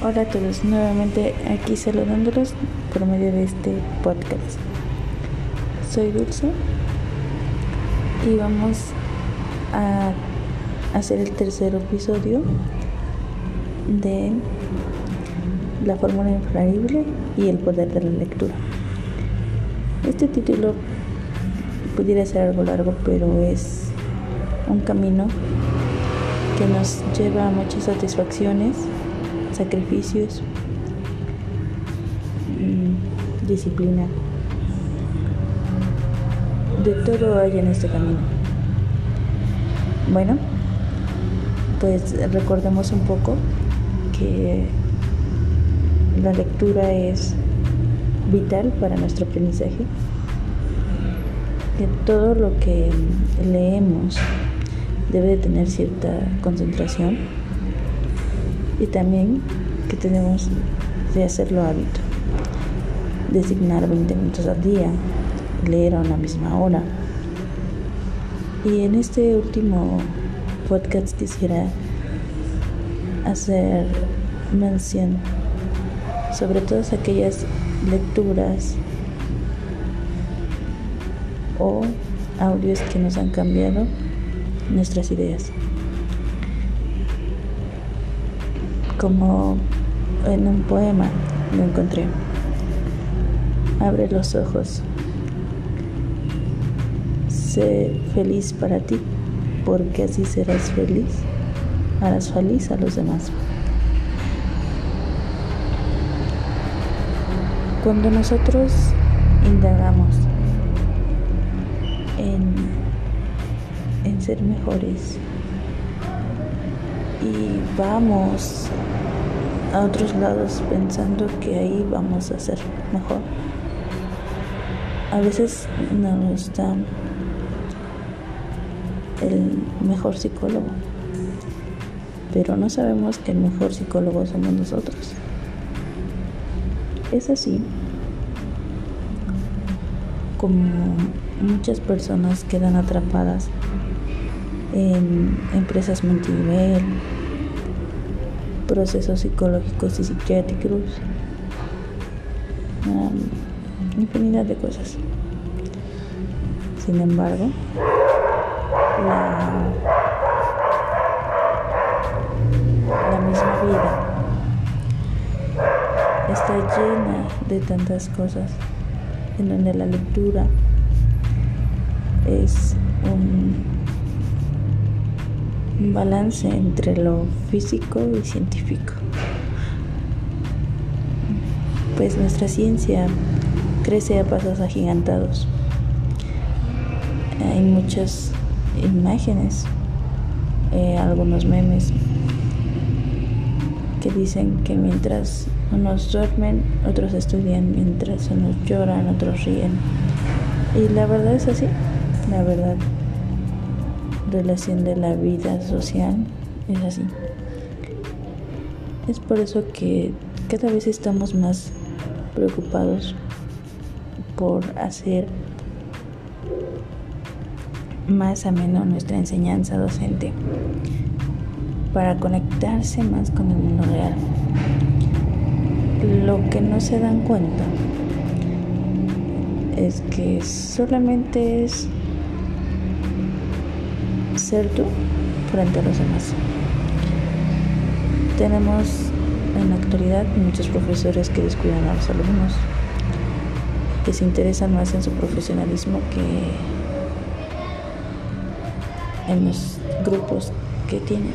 Hola a todos, nuevamente aquí saludándolos por medio de este podcast. Soy Dulce y vamos a hacer el tercer episodio de la fórmula infalible y el poder de la lectura. Este título pudiera ser algo largo, pero es un camino que nos lleva a muchas satisfacciones sacrificios, mm, disciplina. De todo hay en este camino. Bueno, pues recordemos un poco que la lectura es vital para nuestro aprendizaje, que todo lo que leemos debe de tener cierta concentración y también que tenemos de hacerlo hábito. Designar 20 minutos al día, leer a una misma hora. Y en este último podcast quisiera hacer mención sobre todas aquellas lecturas o audios que nos han cambiado nuestras ideas. Como en un poema lo encontré. Abre los ojos. Sé feliz para ti, porque así serás feliz. Harás feliz a los demás. Cuando nosotros indagamos en, en ser mejores, y vamos a otros lados pensando que ahí vamos a ser mejor. A veces nos da el mejor psicólogo, pero no sabemos que el mejor psicólogo somos nosotros. Es así como muchas personas quedan atrapadas en empresas multinivel, procesos psicológicos y psiquiátricos, infinidad de cosas. Sin embargo, la, la misma vida está llena de tantas cosas en donde la lectura es un un balance entre lo físico y científico. Pues nuestra ciencia crece a pasos agigantados. Hay muchas imágenes, eh, algunos memes que dicen que mientras unos duermen, otros estudian, mientras unos lloran, otros ríen. Y la verdad es así, la verdad relación de la vida social es así. Es por eso que cada vez estamos más preocupados por hacer más ameno nuestra enseñanza docente para conectarse más con el mundo real. Lo que no se dan cuenta es que solamente es ser tú frente a los demás. Tenemos en la actualidad muchos profesores que descuidan a los alumnos, que se interesan más en su profesionalismo que en los grupos que tienen.